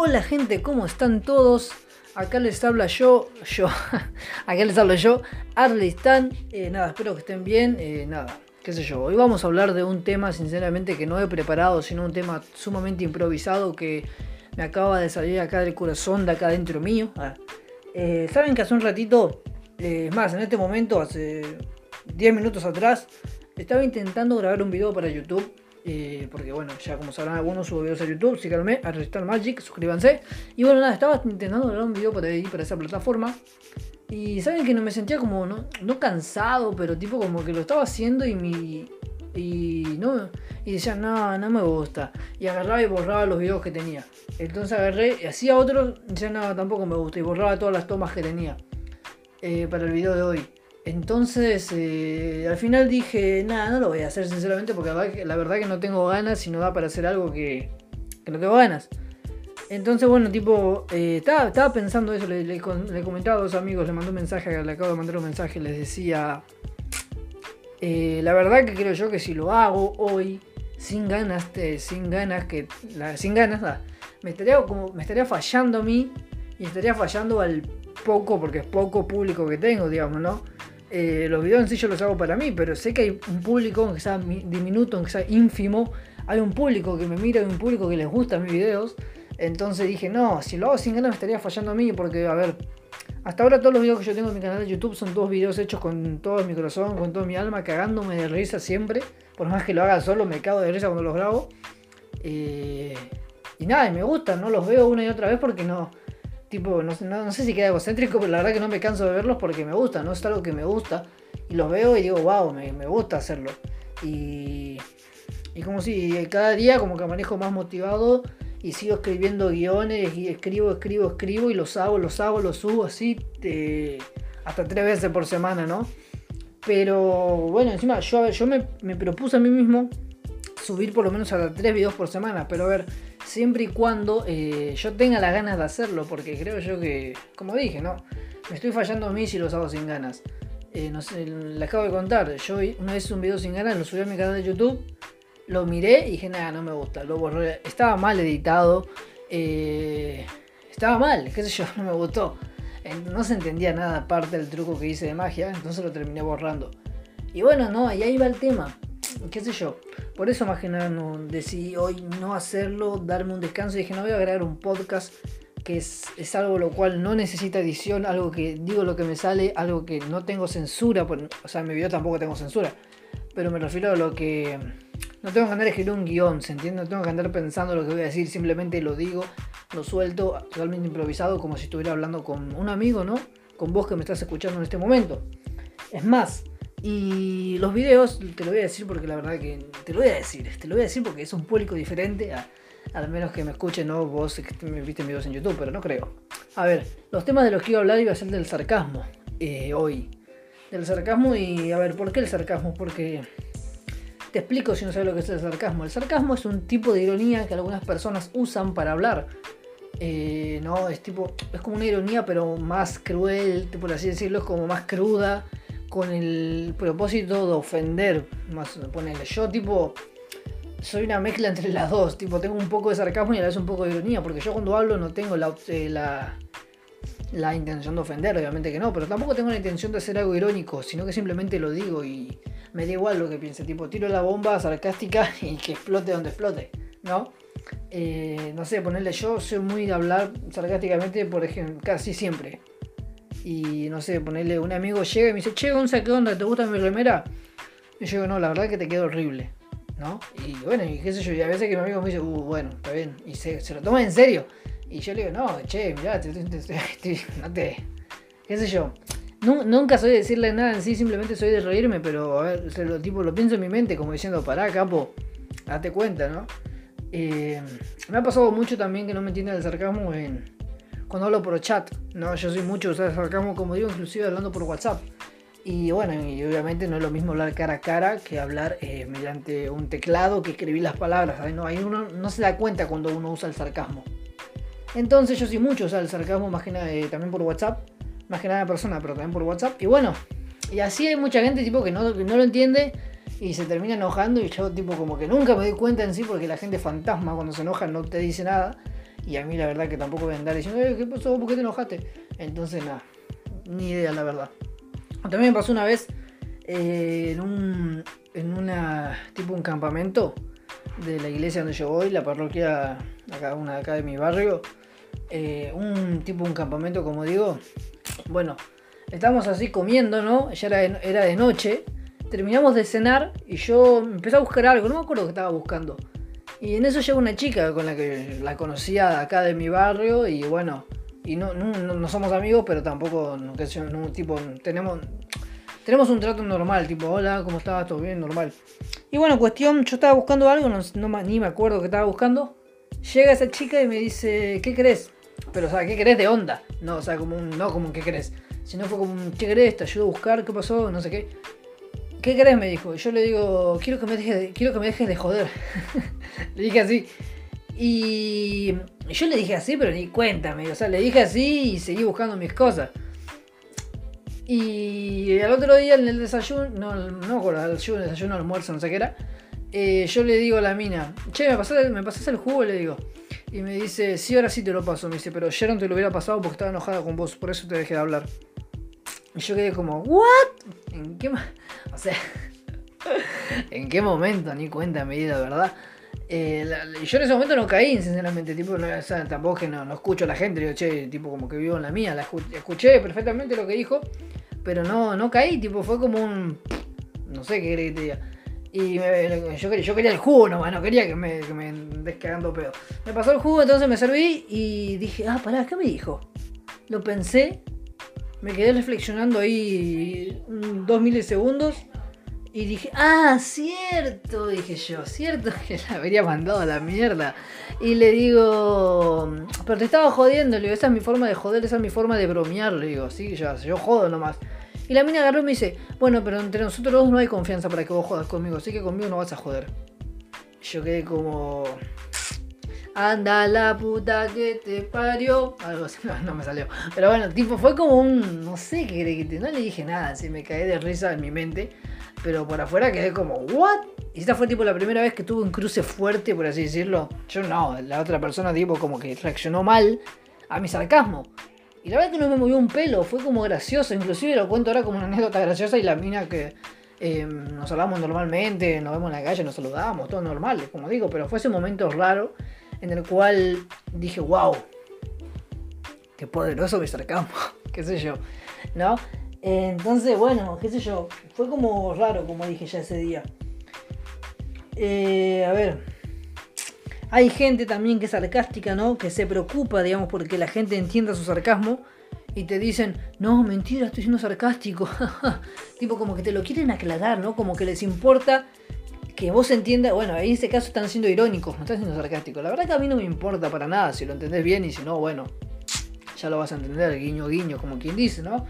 Hola gente, ¿cómo están todos? Acá les habla yo, yo, acá les hablo yo, Arlistan. Eh, nada, espero que estén bien. Eh, nada, qué sé yo. Hoy vamos a hablar de un tema, sinceramente, que no he preparado, sino un tema sumamente improvisado que me acaba de salir acá del corazón, de acá dentro mío. Eh, Saben que hace un ratito, es más, en este momento, hace 10 minutos atrás, estaba intentando grabar un video para YouTube eh, porque bueno, ya como sabrán algunos subo videos a YouTube, síganme, a Restar Magic, suscríbanse. Y bueno, nada, estaba intentando grabar un video para esa plataforma. Y saben que no me sentía como, no, no cansado, pero tipo como que lo estaba haciendo y mi. Y no. Y decía, no, no me gusta. Y agarraba y borraba los videos que tenía. Entonces agarré, y hacía otros, y decía, no, tampoco me gusta. Y borraba todas las tomas que tenía eh, para el video de hoy. Entonces, eh, al final dije, nada, no lo voy a hacer sinceramente porque la verdad, que no tengo ganas y no da para hacer algo que, no tengo ganas. Entonces, bueno, tipo, eh, estaba, pensando eso, le, le, comentaba a dos amigos, le mandé un mensaje, le acabo de mandar un mensaje, les decía, eh, la verdad que creo yo que si lo hago hoy, sin ganas, sin ganas, que, sin ganas, me, estaría como, me estaría fallando a mí y estaría fallando al poco, porque es poco público que tengo, digamos, ¿no? Eh, los videos en sí yo los hago para mí, pero sé que hay un público, aunque sea diminuto, aunque sea ínfimo, hay un público que me mira, hay un público que les gusta mis videos. Entonces dije, no, si lo hago sin ganas me estaría fallando a mí, porque, a ver, hasta ahora todos los videos que yo tengo en mi canal de YouTube son todos videos hechos con todo mi corazón, con toda mi alma, cagándome de risa siempre. Por más que lo haga solo, me cago de risa cuando los grabo. Eh, y nada, me gustan, no los veo una y otra vez porque no, tipo, no, no, sé si queda egocéntrico, pero la verdad que no me canso de verlos porque me gusta, ¿no? Es algo que me gusta. Y los veo y digo, wow, me, gusta hacerlo. Y, y como si cada día como que manejo más motivado y sigo escribiendo guiones y escribo, escribo, escribo y los hago, los hago, los subo así hasta tres veces por semana, ¿no? Pero bueno, encima yo, yo me, me propuse a mí mismo subir por lo menos hasta tres videos por semana, pero a ver, siempre y cuando eh, yo tenga las ganas de hacerlo, porque creo yo que, como dije, ¿no? Me estoy fallando a mí si los hago sin ganas. Eh, no sé, acabo de contar, yo una vez un video sin ganas, lo subí a mi canal de YouTube, lo miré y dije, nada, no me gusta, lo borré. Estaba mal editado, eh, estaba mal, qué sé yo, no me gustó. No se entendía nada aparte del truco que hice de magia, entonces lo terminé borrando. Y bueno, no, y ahí va el tema qué sé yo. Por eso más que nada decidí hoy no hacerlo, darme un descanso y dije, no voy a grabar un podcast que es, algo lo cual no necesita edición, algo que digo lo que me sale, algo que no tengo censura, o sea, en mi video tampoco tengo censura, pero me refiero a lo que no tengo que andar escribiendo un guion, ¿se entiende? No tengo que andar pensando lo que voy a decir, simplemente lo digo, lo suelto totalmente improvisado como si estuviera hablando con un amigo, ¿no? Con vos que me estás escuchando en este momento. Es más, y los videos, te lo voy a decir porque la verdad que. Te lo voy a decir, te lo voy a decir porque es un público diferente al menos que me escuchen, no vos que me viste videos en YouTube, pero no creo. A ver, los temas de los que iba a hablar iba a ser del sarcasmo eh, hoy. Del sarcasmo y a ver, ¿por qué el sarcasmo? Porque te explico si no sabes lo que es el sarcasmo. El sarcasmo es un tipo de ironía que algunas personas usan para hablar. Eh, no, es tipo, es como una ironía pero más cruel, por así decirlo, es como más cruda con el propósito de ofender. Más ponerle. Yo tipo. Soy una mezcla entre las dos. Tipo, tengo un poco de sarcasmo y a la vez un poco de ironía. Porque yo cuando hablo no tengo la, eh, la, la intención de ofender, obviamente que no. Pero tampoco tengo la intención de hacer algo irónico. Sino que simplemente lo digo y me da igual lo que piense. Tipo, tiro la bomba sarcástica y que explote donde explote. ¿No? Eh, no sé, ponerle yo soy muy de hablar sarcásticamente, por ejemplo, casi siempre y no sé, ponerle un amigo llega y me dice, che, Gonza, ¿qué onda? ¿Te gusta mi remera? Y yo digo, no, la verdad que te queda horrible, ¿no? Y bueno, y qué sé yo, y a veces que mi amigo me dice, uh, bueno, está bien, y se, lo toma en serio. Y yo le digo, no, che, mirá, te, no te, qué sé yo. Nunca soy de decirle nada en sí, simplemente soy de reírme, pero a ver, lo, tipo, lo pienso en mi mente como diciendo, pará, capo, date cuenta, ¿no? Eh, me ha pasado mucho también que no me entiende el sarcasmo en, cuando hablo por chat, ¿no? Yo soy mucho de sarcasmo, como digo, inclusive hablando por WhatsApp. Y bueno, y obviamente no es lo mismo hablar cara a cara que hablar eh, mediante un teclado que escribir las palabras. No, ahí uno no se da cuenta cuando uno usa el sarcasmo. Entonces yo soy mucho usar el sarcasmo, más que nada eh, también por WhatsApp. Más que nada persona, pero también por WhatsApp. Y bueno, y así hay mucha gente tipo que no, no lo entiende y se termina enojando y yo tipo como que nunca me doy cuenta en sí porque la gente fantasma cuando se enoja no te dice nada. Y a mí la verdad que tampoco voy a diciendo, eh, ¿qué pasó? ¿Por qué te enojaste? Entonces nada, ni idea la verdad. También me pasó una vez eh, en un en una tipo un campamento de la iglesia donde yo voy, la parroquia acá una de acá de mi barrio, eh, un tipo un campamento como digo. Bueno, estábamos así comiendo, ¿no? Ya era era de noche terminamos de cenar y yo empecé a buscar algo, no me acuerdo que estaba buscando. Y en eso llega una chica con la que la conocía acá de mi barrio y bueno, y no, no, somos amigos, pero tampoco, no, tipo, tenemos, tenemos un trato normal, tipo, hola, ¿cómo estás? ¿Todo bien? Normal. Y bueno, cuestión, yo estaba buscando algo, no, ni me acuerdo que estaba buscando. Llega esa chica y me dice, ¿qué crees? Pero, o sea, ¿qué querés de onda? No, o sea, como un, no como un ¿qué querés? Sino fue como un, ¿qué querés? Te ayudo a buscar, ¿qué pasó? No sé qué. ¿Qué querés? Me dijo. Yo le digo, quiero que me dejes de, quiero que me dejes de joder. le dije así. Y yo le dije así, pero ni cuéntame. O sea, le dije así y seguí buscando mis cosas. Y al otro día en el desayuno, no, no con el desayuno, desayuno, almuerzo, no sé qué era. Eh, yo le digo a la mina, che, ¿me pasás, ¿me pasás el jugo? Le digo. Y me dice, sí, ahora sí te lo paso. Me dice, pero no te lo hubiera pasado porque estaba enojada con vos, por eso te dejé de hablar. Y yo quedé como, ¿what? ¿En qué, o sea, ¿en qué momento? Ni cuenta me di, verdad. Eh, yo en ese momento no caí, sinceramente, tipo, no, o sea, tampoco que no, no, escucho a la gente, digo, che, tipo como que vivo en la mía, la escuché perfectamente lo que dijo, pero no, no caí, tipo, fue como un, no sé qué quería que te diga. Y yo, quería, yo quería el jugo nomás, no quería que me, que me pedo. Me pasó el jugo, entonces me serví y dije, ah, pará, ¿qué me dijo? Lo pensé me quedé reflexionando ahí dos milisegundos y dije, ah, cierto, dije yo, cierto que la habría mandado a la mierda. Y le digo, pero te estaba jodiendo, le digo, esa es mi forma de joder, esa es mi forma de bromear, le digo, sí, yo, yo jodo nomás. Y la mina agarró y me dice, bueno, pero entre nosotros dos no hay confianza para que vos jodas conmigo, así que conmigo no vas a joder. Yo quedé como, Anda la puta que te parió. Algo así, no, me salió. Pero bueno, tipo, fue como un. No sé qué crees que te. No le dije nada, así me caí de risa en mi mente. Pero por afuera quedé como, ¿what? Y esta fue tipo la primera vez que tuve un cruce fuerte, por así decirlo. Yo no, la otra persona, tipo, como que reaccionó mal a mi sarcasmo. Y la verdad que no me movió un pelo, fue como gracioso. Inclusive lo cuento ahora como una anécdota graciosa y la mina que. Eh, nos hablamos normalmente, nos vemos en la calle, nos saludamos, todo normal, como digo, pero fue ese momento raro en el cual dije, wow, qué poderoso me sarcasmo, qué sé yo, ¿no? Entonces, bueno, qué sé yo, fue como raro, como dije ya ese día. Eh, a ver, hay gente también que es sarcástica, ¿no? Que se preocupa, digamos, porque la gente entienda su sarcasmo y te dicen, no, mentira, estoy siendo sarcástico. tipo como que te lo quieren aclarar, ¿no? Como que les importa que vos entiendas, bueno, en este caso están siendo irónicos, no están siendo sarcásticos. La verdad que a mí no me importa para nada si lo entendés bien y si no, bueno, ya lo vas a entender, guiño, guiño, como quien dice, ¿no?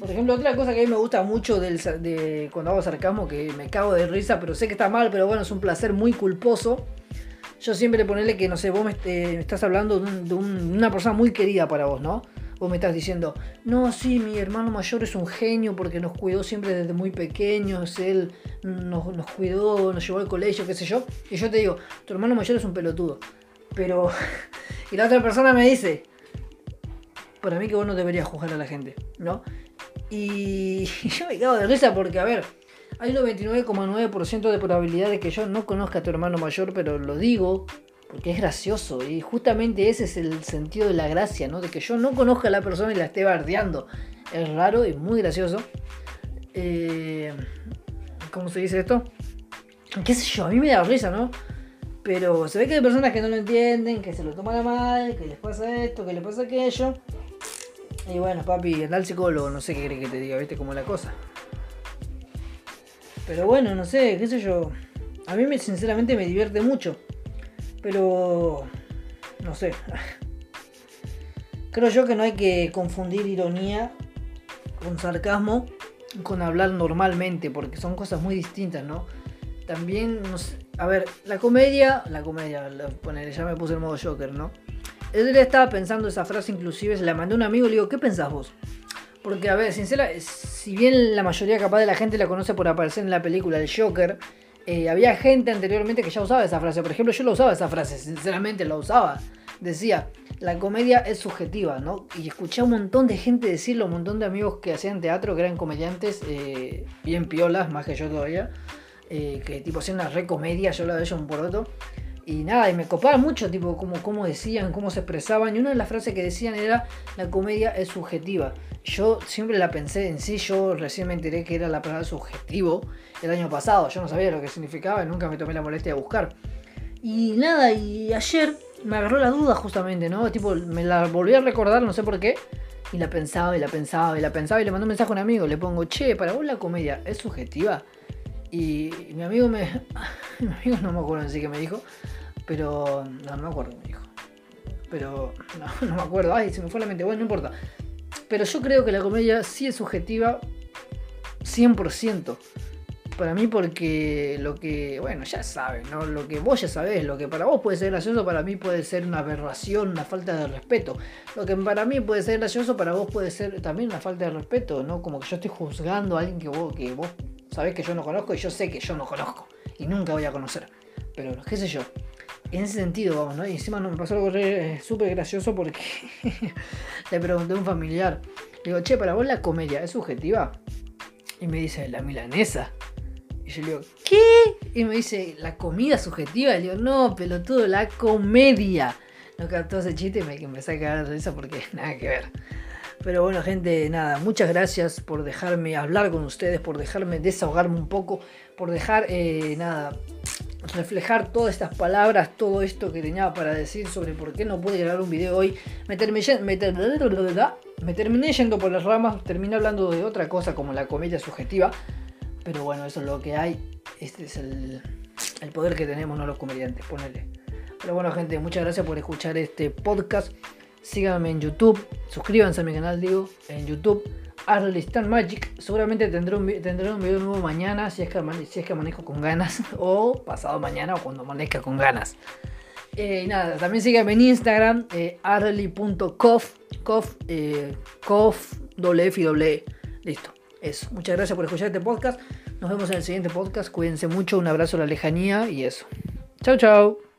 Por ejemplo, otra cosa que a mí me gusta mucho de cuando hago sarcasmo, que me cago de risa, pero sé que está mal, pero bueno, es un placer muy culposo. Yo siempre ponerle que, no sé, vos me, eh, estás hablando de, una persona muy querida para vos, ¿no? Vos me estás diciendo, no, sí, mi hermano mayor es un genio porque nos cuidó siempre desde muy pequeños, él nos, cuidó, nos llevó al colegio, qué sé yo. Y yo te digo, tu hermano mayor es un pelotudo. Pero... y la otra persona me dice, para mí que vos no deberías juzgar a la gente, ¿no? Y, yo me cago de risa porque, a ver, hay un 99,9% de probabilidad de que yo no conozca a tu hermano mayor, pero lo digo porque es gracioso y justamente ese es el sentido de la gracia, ¿no? De que yo no conozca a la persona y la esté bardeando. Es raro y muy gracioso. Eh, ¿Cómo se dice esto? ¿Qué sé yo? A mí me da risa, ¿no? Pero se ve que hay personas que no lo entienden, que se lo toman a mal, que les pasa esto, que les pasa aquello. Y bueno, papi, anda al psicólogo, no sé qué quiere que te diga, ¿viste? Como la cosa. Pero bueno, no sé, qué sé yo. A mí me, sinceramente me divierte mucho. Pero, no sé. Creo yo que no hay que confundir ironía con sarcasmo con hablar normalmente, porque son cosas muy distintas, ¿no? También, no sé, a ver, la comedia, la comedia, la, ya me puse el modo Joker, ¿no? Él estaba pensando esa frase, inclusive se la mandé a un amigo y le digo, ¿qué pensás vos? Porque, a ver, sincera, si bien la mayoría capaz de la gente la conoce por aparecer en la película El Joker, eh, había gente anteriormente que ya usaba esa frase. Por ejemplo, yo lo usaba esa frase, sinceramente la usaba. decía, la comedia es subjetiva, ¿no? Y escuché a un montón de gente decirlo, un montón de amigos que hacían teatro, que eran comediantes, eh, bien piolas, más que yo todavía, eh, que tipo hacían una recomedia, yo la veía un poroto. Y nada, y me copaba mucho, tipo, cómo, cómo decían, cómo se expresaban. Y una de las frases que decían era, la comedia es subjetiva. Yo siempre la pensé en sí, yo recién me enteré que era la palabra subjetivo el año pasado. Yo no sabía lo que significaba y nunca me tomé la molestia de buscar. Y nada, y ayer me agarró la duda justamente, ¿no? Tipo, me la volví a recordar, no sé por qué. Y la pensaba y la pensaba y la pensaba y le mandé un mensaje a un amigo. Le pongo, che, para vos la comedia es subjetiva. Y, mi amigo me. mi amigo no me acuerdo en sí que me dijo. Pero. No, no me acuerdo me dijo. Pero. No, no me acuerdo. Ay, se me fue la mente. Bueno, no importa. Pero yo creo que la comedia sí es subjetiva 100% para mí porque lo que, bueno, ya saben, ¿no? Lo que vos ya sabés, lo que para vos puede ser gracioso, para mí puede ser una aberración, una falta de respeto. Lo que para mí puede ser gracioso, para vos puede ser también una falta de respeto, ¿no? Como que yo estoy juzgando a alguien que vos, que vos sabés que yo no conozco y yo sé que yo no conozco y nunca voy a conocer. Pero, qué sé yo. En ese sentido, vamos, ¿no? Y encima no me pasó algo súper gracioso porque le pregunté a un familiar. Le digo, che, para vos la comedia es subjetiva. Y me dice, la milanesa. Y yo le digo, ¿qué? Y me dice, ¿la comida subjetiva? Y le digo, no, pelotudo, la comedia. No captó ese chiste y me, me saca de risa porque nada que ver. Pero bueno, gente, nada, muchas gracias por dejarme hablar con ustedes, por dejarme desahogarme un poco, por dejar, eh, nada, reflejar todas estas palabras, todo esto que tenía para decir sobre por qué no pude grabar un video hoy. Me terminé, me, me terminé yendo por las ramas, terminé hablando de otra cosa como la comedia subjetiva. Pero bueno, eso es lo que hay. Este es el, poder que tenemos, no los comediantes, ponele. Pero bueno, gente, muchas gracias por escuchar este podcast. Síganme en YouTube, suscríbanse a mi canal, digo, en YouTube. Arlistan Magic. Seguramente tendré un, tendré un video nuevo mañana, si es, que, si es que manejo con ganas. O pasado mañana, o cuando amanezca con ganas. Eh, y nada, también síganme en Instagram, eh, arly.cof, cof, eh, cof, e. Listo. Eso. Muchas gracias por escuchar este podcast. Nos vemos en el siguiente podcast. Cuídense mucho. Un abrazo a la lejanía y eso. Chao, chao.